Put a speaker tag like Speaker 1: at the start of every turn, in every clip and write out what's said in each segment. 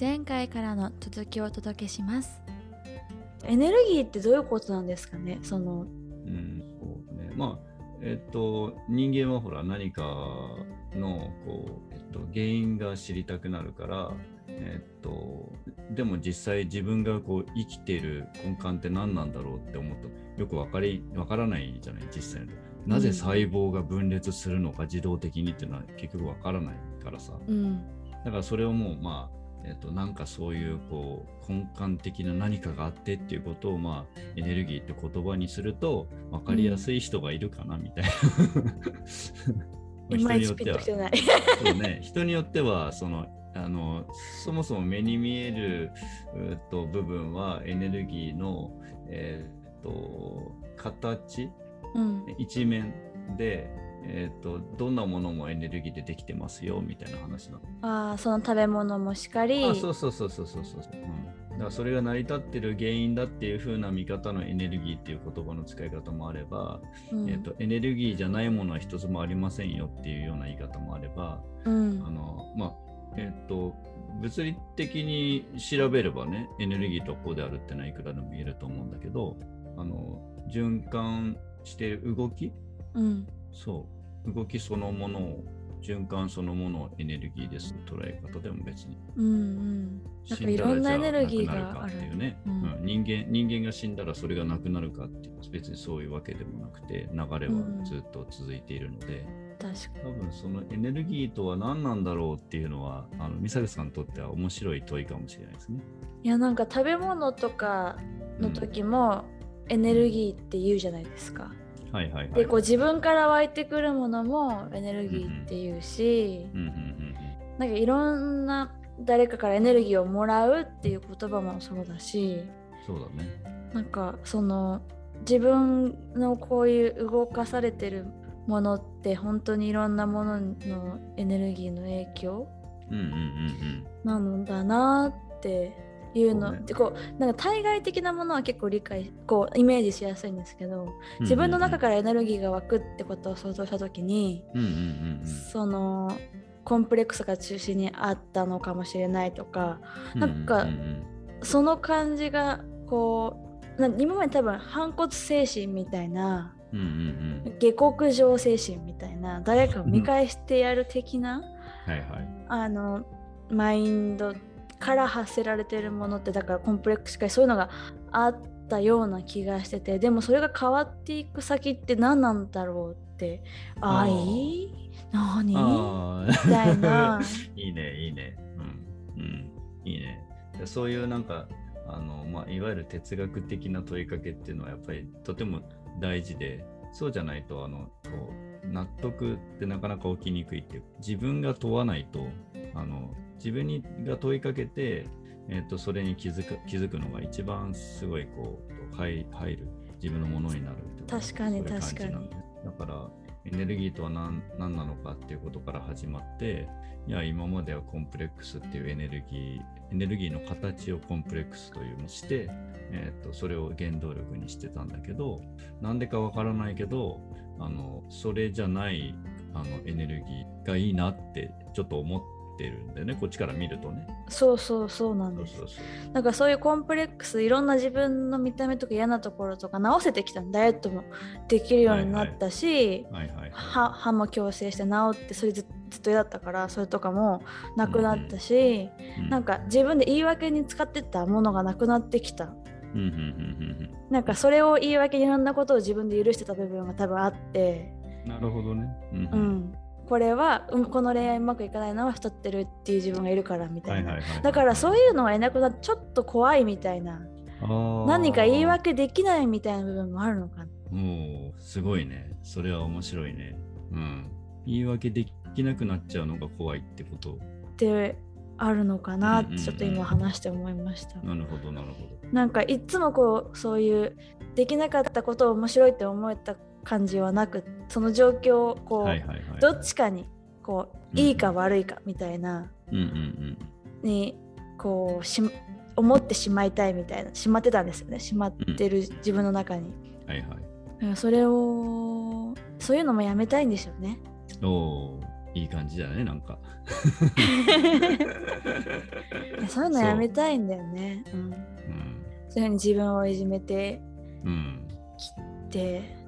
Speaker 1: 前回からの続きをお届けします。
Speaker 2: エネルギーってどういうことなんですかね？その
Speaker 3: うん、そうね。まあ、えっと、人間はほら、何かの、こう、えっと、原因が知りたくなるから、えっと、でも実際自分がこう生きている根幹って何なんだろうって思うとよくわかりわからないじゃない実際になぜ細胞が分裂するのか自動的にっていうのは結局わからないからさ。
Speaker 2: うん。
Speaker 3: だからそれをもうまあえっとなんかそういうこう根幹的な何かがあってっていうことをまあエネルギーって言葉にすると分かりやすい人がいるかなみたいな。
Speaker 2: いまいち
Speaker 3: 人によっては。そうね、人によってはそのあのそもそも目に見えると部分はエネルギーの、えー、と形
Speaker 2: うん。
Speaker 3: 一面で、えー、とどんなものもエネルギーでできてますよみたいな話なの。
Speaker 2: ああその食べ物もしかり。
Speaker 3: あそうそうそうそうそうそう、うん。だからそれが成り立ってる原因だっていう風な見方のエネルギーっていう言葉の使い方もあれば、
Speaker 2: うん。
Speaker 3: えー、とエネルギーじゃないものは一つもありませんよっていうような言い方もあれば、
Speaker 2: うん。
Speaker 3: あのまあえっ、と物理的に調べればねエネルギーとはこうであるってのはいくらでも言えると思うんだけどあの循環している動き
Speaker 2: うん
Speaker 3: そう。動きそのものを循環そのものをエネルギーです。捉え方でも別に。
Speaker 2: うんうん。なん
Speaker 3: 死
Speaker 2: かいろんなエネルギーがある
Speaker 3: っていうね、
Speaker 2: うん。
Speaker 3: うん。人間人間が死んだらそれがなくなるかっていう。別にそういうわけでもなくて流れはずっと続いているので、
Speaker 2: 確か
Speaker 3: 多分そのエネルギーとは何なんだろうっていうのはあの美咲さんにとっては面白い問いかもしれないですね。
Speaker 2: いやなんか食べ物とかの時もエネルギーって言うじゃないですか。
Speaker 3: はいはいはい。
Speaker 2: でこう自分から湧いてくるものもエネルギーっていうし、
Speaker 3: うんうんうん
Speaker 2: なんかいろんな誰かからエネルギーをもらうっていう言葉もそうだし
Speaker 3: うん、そうだね。
Speaker 2: なんかその自分のこういう動かされてるものって本当にいろんなもののエネルギーの影響
Speaker 3: うんうんうん
Speaker 2: なのだなっていうの
Speaker 3: ね
Speaker 2: でこうなんか対外的なものは結構理解こうイメージしやすいんですけど
Speaker 3: うん。
Speaker 2: 自分の中からエネルギーが湧くってことを想像した時に、そのコンプレックスが中心にあったのかもしれないとか
Speaker 3: うん。
Speaker 2: なんかその感じがこうな今まで多分反骨精神みたいな下克上精神みたいな誰かを見返してやる的な
Speaker 3: はいはい。
Speaker 2: あのマインドから発せられてるものってだからコンプレックスしかりそういうのがあったような気がしててでもそれが変わっていく先って何なんだろうって
Speaker 3: あー
Speaker 2: 愛何？
Speaker 3: あ
Speaker 2: みたいな
Speaker 3: いいね、いいね。うん。うん。いいね。でそういうなんか、あの、まあ、いわゆる哲学的な問いかけっていうのはやっぱりとても大事で、そうじゃないと、あの、こう、納得ってなかなか起きにくいっていう、自分が問わないと、あの、自分にが問いかけて、えっ、と、それに気づく、気づくのが一番すごい、こう、入入る、自分のものになる
Speaker 2: 確かに確かに
Speaker 3: なんでだから、エネルギーとは何何なのかっていうことから始まって、いや、今まではコンプレックスっていうエネルギー、エネルギーの形をコンプレックスというのにして、えー、とそれを原動力にしてたんだけど、なんでかわからないけど、あのそれじゃないあのエネルギーがいいなってちょっと思ってるんだよね、こっちから見るとね。
Speaker 2: そうそうそうなんです。
Speaker 3: そうそうそう。
Speaker 2: なんかそういうコンプレックスいろんな自分の見た目とか嫌なところとか直せてきたダイエットもできるようになったし。歯歯も矯正して治ってそれずずっと嫌だったからそれとかもなくなったし、
Speaker 3: うん
Speaker 2: なんか自分で言い訳に使ってたものがなくなってきた。
Speaker 3: うんうんうんうん
Speaker 2: なんかそれを言い訳にいろんなことを自分で許してた部分が多分あって、
Speaker 3: うんなるほどね。うん
Speaker 2: う
Speaker 3: うん
Speaker 2: ん、これは、うん、この恋愛うまくいかないのは太ってるっていう自分がいるからみたいな、だからそういうのがいなくなってちょっと怖いみたいな何か言い訳できないみたいな部分もあるのかな
Speaker 3: もうすごいね。それは面白いね。うん。言い訳できなくなっちゃうのが怖いってこと。
Speaker 2: ってあるのかなってちょっと今話して思いました。
Speaker 3: なるほど、なるほど。
Speaker 2: なんかいつもこうそういうできなかったことを面白いって思えた感じはなくその状況をこう。どっちかにこう
Speaker 3: うん
Speaker 2: いいか悪いかみたいなにこうし思ってしまいたいみたいなしまってたんですよねしまってる自分の中に、
Speaker 3: うん。はいはい。
Speaker 2: だからそれをそういうのもやめたいんでしょうね
Speaker 3: おおいい感じだね、なんか。
Speaker 2: そういうのやめたいんだよね。うん、
Speaker 3: うん。
Speaker 2: そういうふうに自分をいじめて
Speaker 3: うん。
Speaker 2: で、うん、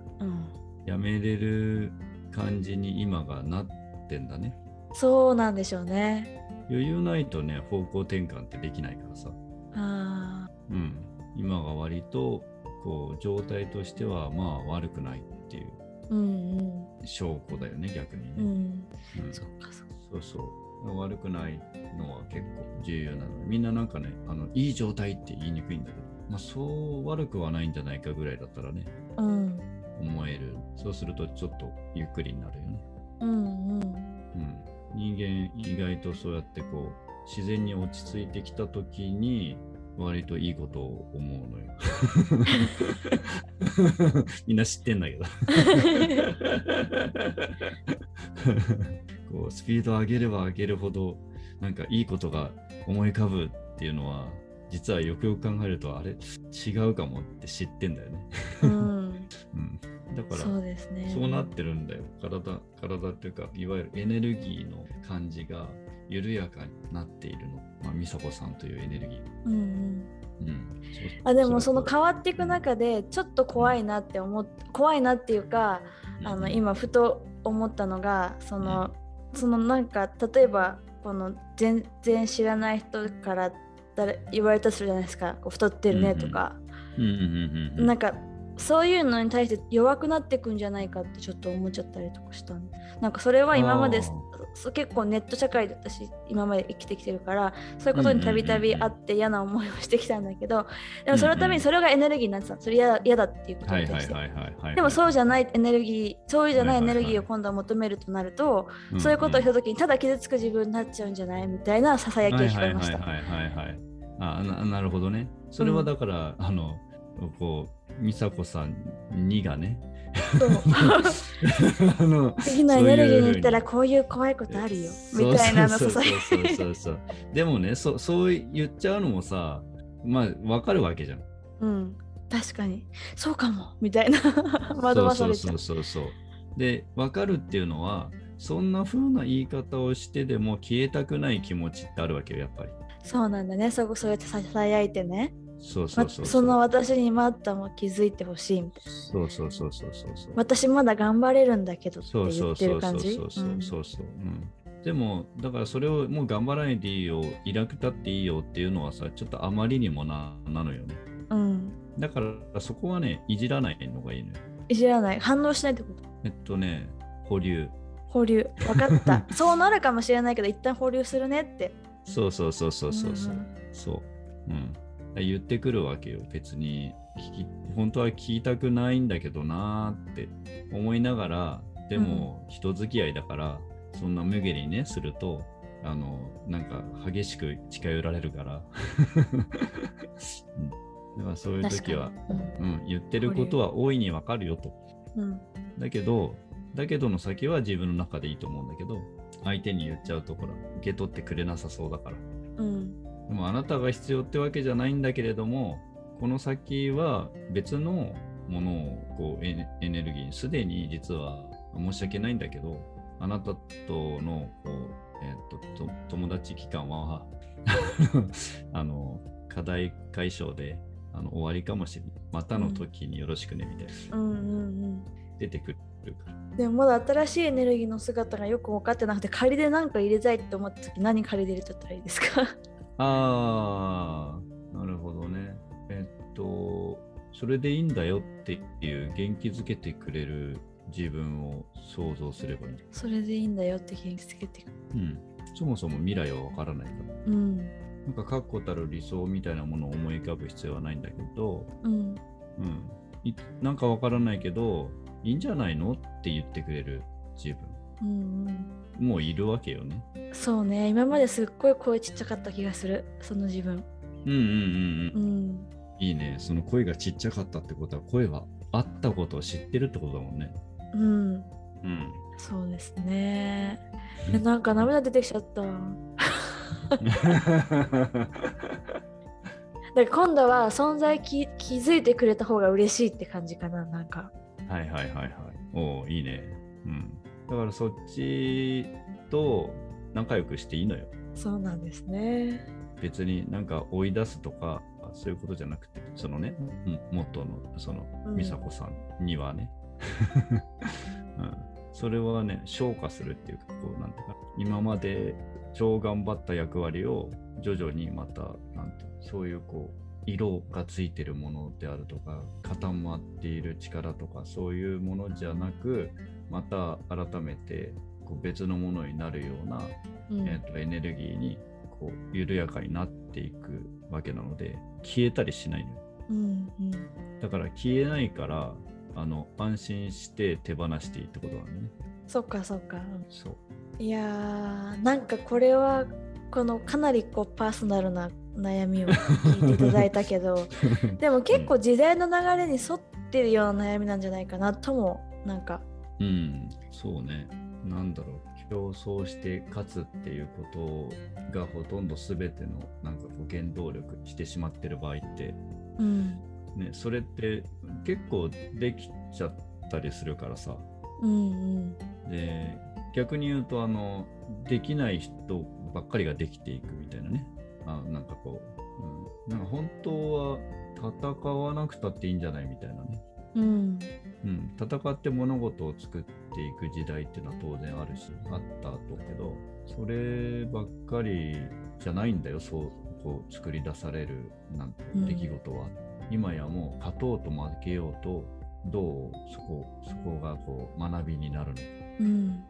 Speaker 3: やめれる感じに今がなってんだね。
Speaker 2: そうなんでしょうね。
Speaker 3: 余裕ないとね、方向転換ってできないからさ。
Speaker 2: あ
Speaker 3: うん。今が割と、こう、状態としては、まあ悪くないっていう証拠だよね、逆にね。
Speaker 2: うんうん。
Speaker 3: うん
Speaker 2: そっかそっか。
Speaker 3: そうそう。悪くないのは結構重要なので、みんななんかね、あのいい状態って言いにくいんだけど、まあそう悪くはないんじゃないかぐらいだったらね、
Speaker 2: うん
Speaker 3: 思える。そうするとちょっとゆっくりになるよね。
Speaker 2: うんうん
Speaker 3: うん。人間意外とそうやってこう、自然に落ち着いてきた時に、割といいことを思うのよ。みんな知ってんだけど。こうスピード上げれば上げるほどなんかいいことが思い浮かぶっていうのは実はよくよく考えるとあれ？違うかもって知ってんだよね。
Speaker 2: うん。
Speaker 3: うん、だから
Speaker 2: そうですね。
Speaker 3: そうなってるんだよ。体、体っていうか、いわゆるエネルギーの感じが緩やかになっているの。まあ、美佐子さんというエネルギー。
Speaker 2: うんうん。
Speaker 3: うん。
Speaker 2: あでもその変
Speaker 3: わ
Speaker 2: わっていく中でちょっと怖いなって思っ怖いなっていうかあの今ふと思ったのがそのそのなんか例えばこの全然知らない人から誰言われたとするじゃないですかこう太ってるねとか、
Speaker 3: うんうんうんうん。
Speaker 2: なんかそういうのに対して弱くなっていくんじゃないかってちょっと思っちゃったりとかしたんなんかそれは今まで結構ネット社会だったし今まで生きてきてるからそういうことにたびたびあって嫌な思いをしてきたんだけどでもそのためにそれがエネルギーになってたのそれ嫌だ嫌だっていうことに対して。でもそうじゃないエネルギーそうじゃないエネルギーを今度は求めるとなると、
Speaker 3: うん
Speaker 2: そういうことをした時にただ傷つく自分になっちゃうんじゃないみたいなささやきが聞こえました。
Speaker 3: はいはいはいはいはいはい。あななるほどね。それはだから、あの、こう、美佐子さんにがね、あの
Speaker 2: 次のエネルギーに行ったらこういう怖いことあるよ。みたいなの
Speaker 3: そう。
Speaker 2: ささや
Speaker 3: そうそう。でもねそ、そう言っちゃうのもさ、まあ、わかるわけじゃん。
Speaker 2: うん、確かに。そうかも。みたいな。惑わされちゃ
Speaker 3: そううそうそうそう。で、わかるっていうのは、そんな風な言い方をしてでも消えたくない気持ちってあるわけよ、やっぱり。
Speaker 2: そうなんだね。そこそうやってささやいてね
Speaker 3: そうそうそう
Speaker 2: まその私にもあったも気づいてほしいみたいな。
Speaker 3: そうそうそうそうそう。そう。
Speaker 2: 私まだ頑張れるんだけどって
Speaker 3: そうそ
Speaker 2: 言って
Speaker 3: うそうそ
Speaker 2: る感じ
Speaker 3: うそうそうそうそう、うん、でもだからそれをもう頑張らないでいいよ楽たっていいよっていうのはさちょっとあまりにもななのよね
Speaker 2: うん、うん、
Speaker 3: だからそこはねいじらないのがいいのよ
Speaker 2: いじらない反応しないってこと
Speaker 3: えっとね保留
Speaker 2: 保留分かったそうなるかもしれないけど一旦保留するねって
Speaker 3: そうそうそうそうそうそう、そううん言ってくるわけよ。別に。聞き本当は聞きたくないんだけどなーって。思いながらでも人付き合いだから、そんな無下にねするとあのなんか激しく近寄られるから、うん、だからそういう時は、
Speaker 2: に。
Speaker 3: うん、言ってることは大いにわかるよと。
Speaker 2: うん。うん
Speaker 3: だけどだけどの先は自分の中でいいと思うんだけど相手に言っちゃうところ受け取ってくれなさそうだからもあなたが必要ってわけじゃないんだけれども、この先は別のものをこうエネルギーにすでに実は申し訳ないんだけど、あなたとのこう、えーとと友達期間は あの課題解消であの終わりかもしれない。またの時によろしくねみたいな、
Speaker 2: うんうんうん
Speaker 3: 出てくるから。
Speaker 2: でもまだ新しいエネルギーの姿がよく分かってなくて仮で何か入れたいって思った時何仮で入れちゃったらいいですか？
Speaker 3: ああ、なるほどね。えっと、それでいいんだよっていう元気づけてくれる自分を想像すればいい。
Speaker 2: それでいいんだよって元気つけていく
Speaker 3: うん。そもそも未来はわからないから。
Speaker 2: うん
Speaker 3: なんか確固たる理想みたいなものを思い浮かぶ必要はないんだけど、
Speaker 2: うん
Speaker 3: うん。いなんかわからないけど、いいんじゃないの？って言ってくれる自
Speaker 2: うん
Speaker 3: 分もういるわけよね。
Speaker 2: うんそうね今まですっごい声ちっちゃかった気がするその自分
Speaker 3: うんうんうん
Speaker 2: う
Speaker 3: うん。
Speaker 2: ん
Speaker 3: いいね。その声がちっちゃかったってことは、声はあったことを知ってるってことだもんね。
Speaker 2: うん
Speaker 3: うん。
Speaker 2: そうですねえなんか涙出てきちゃっただから今度は存在き気づいてくれた方が嬉しいって感じかななんか
Speaker 3: はいはいはいはい。おおいいね。うん。だからそっちと仲良くしていいのよ。
Speaker 2: そうなんですね。
Speaker 3: 別になんか追い出すとかそういうことじゃなくてそのねうん元のその
Speaker 2: うん
Speaker 3: 美佐子さんにはね、うん、それはね昇華するっていうかこうなんていうか今まで超頑張った役割を徐々にまたなんてそういうこう色がついてるものであるとか固まっている力とかそういうものじゃなくまた改めてこう別のものになるような
Speaker 2: うん。
Speaker 3: えー、とエネルギーにこう緩やかになっていくわけなので消えたりしないのよ。
Speaker 2: うんうん。
Speaker 3: だから消えないからあの安心して手放していいってことなのね。
Speaker 2: そっかそっか。
Speaker 3: そう。
Speaker 2: いやーなんかこれはこのかなりこうパーソナルな悩みを 聞いていただいたけど でも結構時代の流れに沿ってるような悩みなんじゃないかなともなんか
Speaker 3: うんそうね。なんだろう。競争して勝つっていうことがほとんど全てのなんかこう原動力してしまってる場合って
Speaker 2: うん。
Speaker 3: ねそれって結構できちゃったりするからさ。
Speaker 2: うんうん。
Speaker 3: で逆に言うとあのできない人ばっかりができていくみたいなね。あなんかこう、うん、なんか本当は戦わなくたっていいんじゃないみたいなね、
Speaker 2: うん
Speaker 3: うん、戦って物事を作っていく時代っていうのは当然あるしあったとけどそればっかりじゃないんだよそうこう作り出されるなんて
Speaker 2: うん。
Speaker 3: 出来事は、今やもう勝とうと負けようとどうそこそこがこう学びになるのか。
Speaker 2: うん。
Speaker 3: うん。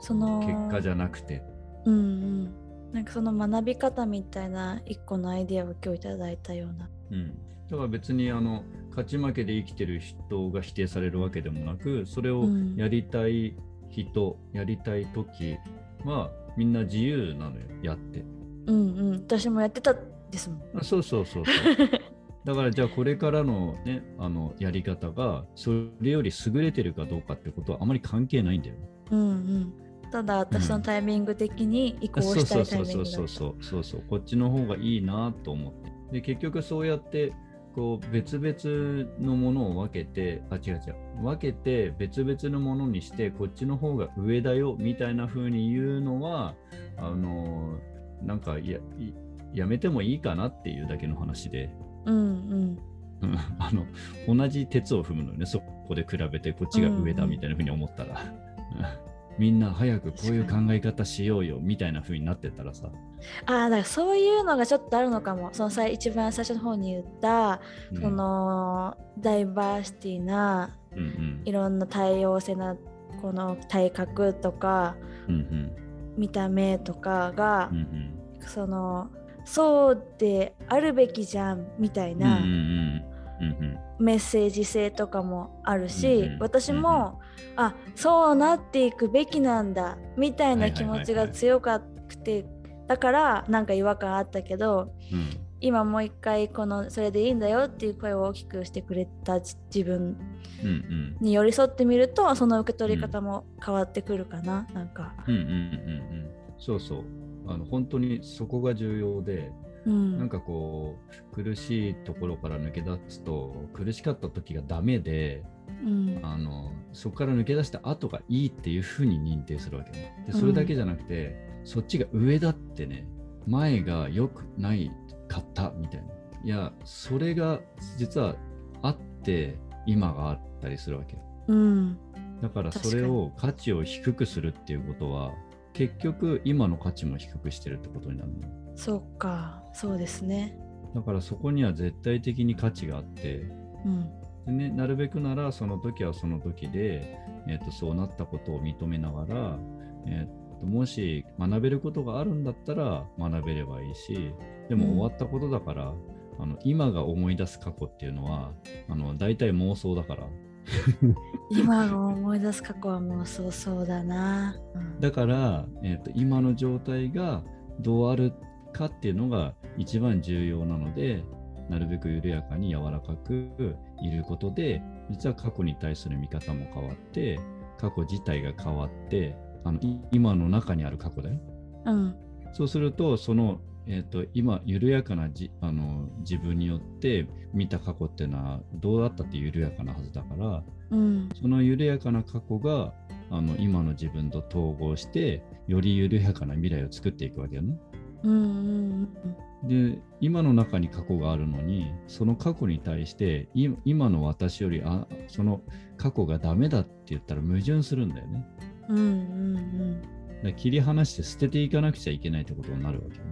Speaker 2: その
Speaker 3: 結果じゃなくて、
Speaker 2: うんうん。なんかその学び方みたいな一個のアイディアを今日いただいたような。
Speaker 3: うん、だから別にあの勝ち負けで生きてる人が否定されるわけでもなくそれを
Speaker 2: うん。
Speaker 3: やりたい人、やりたい時はみんな自由なのよやって。
Speaker 2: うんうん。私もやってたですもん。
Speaker 3: あそうそうそうそう。だからじゃあこれからのねあのやり方がそれより優れてるかどうかってことはあまり関係ないんだよね。
Speaker 2: うんうん。ただ私のタイミング的に移行
Speaker 3: そう
Speaker 2: した
Speaker 3: そうそう
Speaker 2: いタイミングだった。
Speaker 3: そうそうそうそうそう。こっちの方がいいなと思って。で結局そうやってこう別々のものを分けてあ違う違う。分けて別々のものにしてこっちの方が上だよみたいな風に言うのはあのなんかやいやめてもいいかなっていうだけの話で、
Speaker 2: うんうん。
Speaker 3: うん。あの同じ鉄を踏むのよね。そこで比べてこっちが上だみたいな風に思ったら、うんみんな早くこういう考え方しようよみたいな風になってたらさ、
Speaker 2: ああだからそういうのがちょっとあるのかも。そのさ一番最初の方に言った、
Speaker 3: うん。
Speaker 2: そのダイバーシティな
Speaker 3: うんうん。
Speaker 2: いろんな多様性なこの体格とか
Speaker 3: うんうん。
Speaker 2: 見た目とかが
Speaker 3: うんう、ん。
Speaker 2: そのそうであるべきじゃんみたいな、メッセージ性とかもあるし、
Speaker 3: うんうん。
Speaker 2: 私も、あそうなっていくべきなんだみたいな気持ちが強かくてだからなんか違和感あったけど
Speaker 3: うん。
Speaker 2: 今もう一回このそれでいいんだよっていう声を大きくしてくれたじ自分
Speaker 3: うんうん。
Speaker 2: に寄り添ってみるとその受け取り方も変わってくるかな、なんか。
Speaker 3: うんうんうんうん。そうそう。あの本当にそこが重要で
Speaker 2: うん、
Speaker 3: なんかこう苦しいところから抜け出すと苦しかった時がダメで
Speaker 2: うん。
Speaker 3: あのそこから抜け出した後がいいっていうふうに認定するわけね。でそれだけじゃなくて、そっちが上だってね前が良くないかったみたいな。いやそれが実はあって今があったりするわけ。
Speaker 2: うん。
Speaker 3: だからそれを価値を低くするっていうことは結局今の価値も低くしてるってことになるの。よ
Speaker 2: そうかそうですね。
Speaker 3: だからそこには絶対的に価値があって。
Speaker 2: うん。
Speaker 3: で、ね、なるべくならその時はその時で、えー、とそうなったことを認めながら、えー、ともし学べることがあるんだったら学べればいいしでも
Speaker 2: うん。
Speaker 3: 終わったことだから、あの今が思い出す過去っていうのはあの大体妄想だから。
Speaker 2: 今を思い出す過去はもうそうそうだな。うん。
Speaker 3: だから、えー、と今の状態がどうあるかっていうのが一番重要なのでなるべく緩やかに柔らかくいることで実は過去に対する見方も変わって過去自体が変わってあのい今の中にある過去だよ。
Speaker 2: うん。
Speaker 3: そうするとその、えー、と今緩やかなじあの自分によって見た過去っていうのはどうだったって緩やかなはずだから
Speaker 2: うん。
Speaker 3: その緩やかな過去があの今の自分と統合してより緩やかな未来を作っていくわけよね。
Speaker 2: うんうん
Speaker 3: で今の中に過去があるのにその過去に対してい今の私よりあその過去がダメだって言ったら矛盾するんだよね。
Speaker 2: うんうん
Speaker 3: だから切り離して捨てていかなくちゃいけないってことになるわけよね。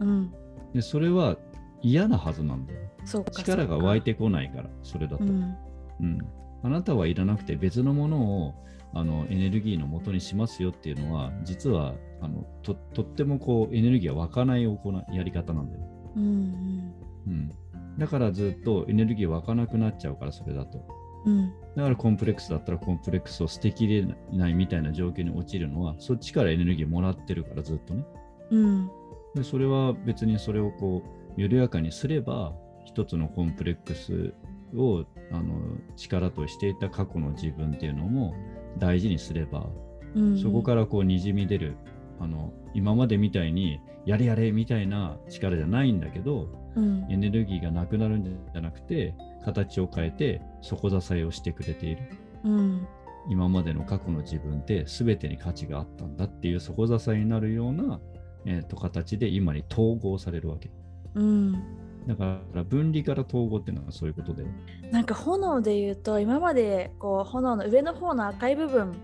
Speaker 2: うんうん
Speaker 3: でそれは嫌なはずなんだよ。
Speaker 2: そうか
Speaker 3: 力が湧いてこないからそれだと。
Speaker 2: うん
Speaker 3: うん、あなたはいらなくて別のものをあのエネルギーの元にしますよっていうのは実はあのととってもこうエネルギーが湧かない行いやり方なんだよ、
Speaker 2: うん
Speaker 3: うん。だからずっとエネルギー湧かなくなっちゃうからそれだと。
Speaker 2: うん
Speaker 3: だからコンプレックスだったらコンプレックスを捨てきれないみたいな状況に陥るのはそっちからエネルギーもらってるからずっとね。
Speaker 2: うん
Speaker 3: でそれは別にそれをこう緩やかにすれば一つのコンプレックスをあの力としていた過去の自分っていうのも大事にすれば、
Speaker 2: うん。
Speaker 3: そこからこうにじみ出るあの今までみたいにやれやれみたいな力じゃないんだけど
Speaker 2: うん。
Speaker 3: エネルギーがなくなるんじゃなくて形を変えて底支えをしてくれている。
Speaker 2: うん。
Speaker 3: 今までの過去の自分って全てに価値があったんだっていう底支えになるような、えーと形で今に統合されるわけ。
Speaker 2: うん
Speaker 3: だから分離から統合っていうのはそういうことで。
Speaker 2: なんか炎で言うと今までこう炎の上の方の赤い部分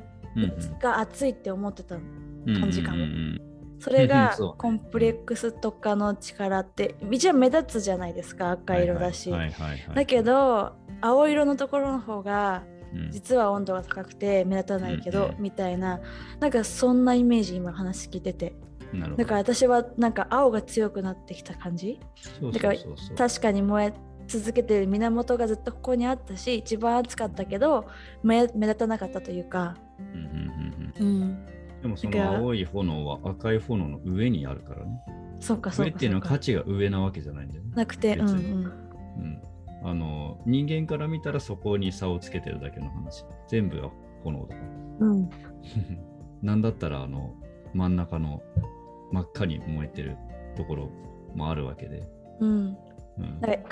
Speaker 2: が熱いって思ってたの。感じかも
Speaker 3: うんうん。
Speaker 2: それがコンプレックスとかの力って一応目立つじゃないですか赤色だし、だけど青色のところの方が
Speaker 3: うん。
Speaker 2: 実は温度が高くて目立たないけど、みたいななんかそんなイメージ今話聞いててだから私はなんか青が強くなってきた感じ？だから確かに燃え続けてる源がずっとここにあったし一番熱かったけど目目立たなかったというか、
Speaker 3: うんうんうんでもその青い炎は赤い炎の上にあるからね。
Speaker 2: そうかそうか
Speaker 3: 上っていうのは価値が上なわけじゃないんだよね。
Speaker 2: なくて、うんうん、
Speaker 3: うん、あの人間から見たらそこに差をつけてるだけの話。全部は炎だから。
Speaker 2: うん、
Speaker 3: なんだったらあの真ん中の真っ赤に燃えてるところもあるわけで。
Speaker 2: うん、
Speaker 3: うん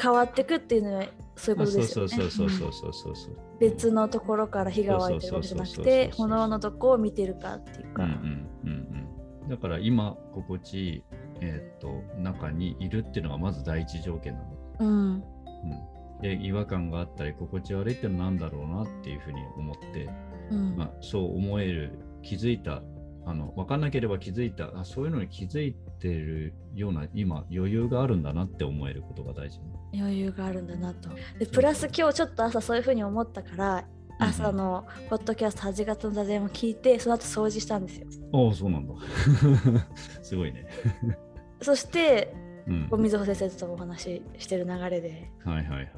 Speaker 2: 変わってくっていうのはそういうことですよね。
Speaker 3: そうそうそう
Speaker 2: うん
Speaker 3: そうそうそうそう。
Speaker 2: 別のところから火が湧いてるわけじゃなくて炎のとこを見てるかっていうか。
Speaker 3: うんうんうんうん。だから今心地いい、えーっと中にいるっていうのがまず第一条件なの。
Speaker 2: うん
Speaker 3: うん、で違和感があったり心地悪いってのは何だろうなっていうふうに思って、
Speaker 2: うん
Speaker 3: まあ、そう思える気づいたあの分かんなければ気づいたあそういうのに気づいてるような今余裕があるんだなって思えることが大事、
Speaker 2: 余裕があるんだなと。でプラス今日ちょっと朝そういうふうに思ったから朝のポッドキャスト8月の座禅を聞いてその後掃除したんですよ。
Speaker 3: ああそうなんだ。すごいね、
Speaker 2: そして
Speaker 3: うん、
Speaker 2: 水穂先生とお話ししてる流れで
Speaker 3: はいはいはい。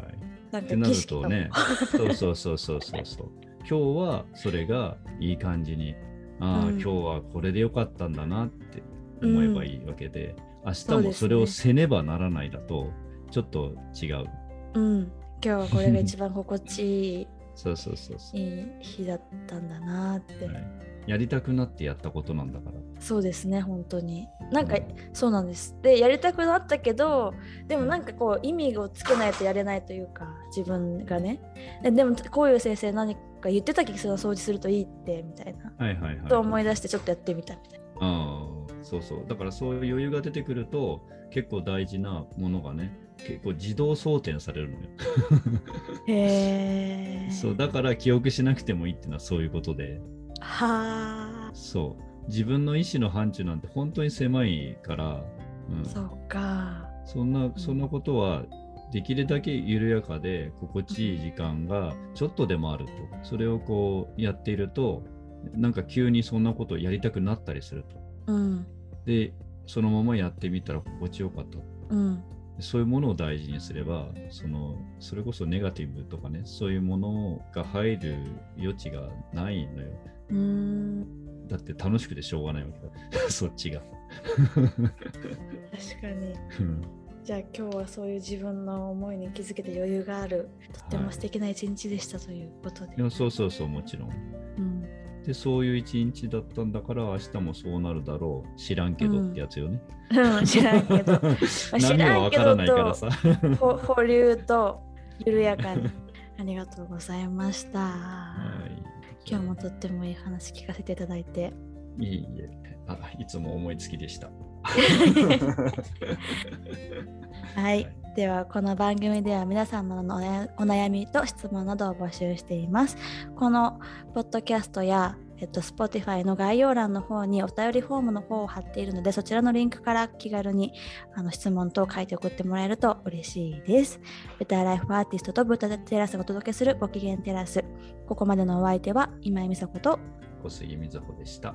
Speaker 2: なんか
Speaker 3: ってなる
Speaker 2: 儀式が
Speaker 3: とねそうそうそうそうそうそう。今日はそれがいい感じにああ、
Speaker 2: うん。
Speaker 3: 今日はこれでよかったんだなって思えばいいわけで、明日もそれをせねばならないだとちょっと違う。
Speaker 2: うん。今日はこれが一番心地いい
Speaker 3: そうそうそうそう、
Speaker 2: いい日だったんだなって、
Speaker 3: はい、やりたくなってやったことなんだから。
Speaker 2: そうですね本当に。なんかそうなんです。でやりたくなったけどでもなんかこう意味をつけないとやれないというか自分がね。ででもこういう先生何か言ってた気がする掃除するといいってみたいな。
Speaker 3: はいはいはい。
Speaker 2: と思い出してちょっとやってみたみたいな。
Speaker 3: ああそうそう。だからそういう余裕が出てくると結構大事なものがね結構自動装填されるのよ。
Speaker 2: へえ
Speaker 3: そうだから記憶しなくてもいいっていうのはそういうことで。
Speaker 2: はあ
Speaker 3: そう。自分の意思の範疇なんて本当に狭いから、うん、
Speaker 2: そうか。
Speaker 3: そんなそんなことはできるだけ緩やかで心地いい時間がちょっとでもあると。それをこうやっているとなんか急にそんなことをやりたくなったりすると。
Speaker 2: うん。
Speaker 3: でそのままやってみたら心地よかった
Speaker 2: うん。
Speaker 3: そういうものを大事にすればそのそれこそネガティブとかねそういうものが入る余地がないのよ。
Speaker 2: うーん。
Speaker 3: だって楽しくてしょうがないわけだ。そっちが。
Speaker 2: 確かに。
Speaker 3: うん
Speaker 2: じゃあ今日はそういう自分の思いに気づけて余裕があるとっても素敵な一日でしたということで、
Speaker 3: い。やそうそうそうもちろん。
Speaker 2: うん、
Speaker 3: でそういう一日だったんだから明日もそうなるだろう。知らんけどってやつよね、
Speaker 2: うん知らんけど。あ知
Speaker 3: 何
Speaker 2: らんけど
Speaker 3: もわからないからさ。
Speaker 2: ほ 保留と緩やかに。ありがとうございました、
Speaker 3: はい。
Speaker 2: 今日もとってもいい話聞かせていただいて。
Speaker 3: いいえ。あいつも思いつきでした。
Speaker 2: はい、ではこの番組では皆さんのお悩みと質問などを募集しています。このポッドキャストやえっと、Spotify の概要欄の方にお便りフォームの方を貼っているので、そちらのリンクから気軽にあの質問等を書いて送ってもらえると嬉しいです。ベターライフアーティストとブタテラスがお届けするご機嫌テラス。ここまでのお相手は今井美佐子と
Speaker 3: 小杉みずほでした。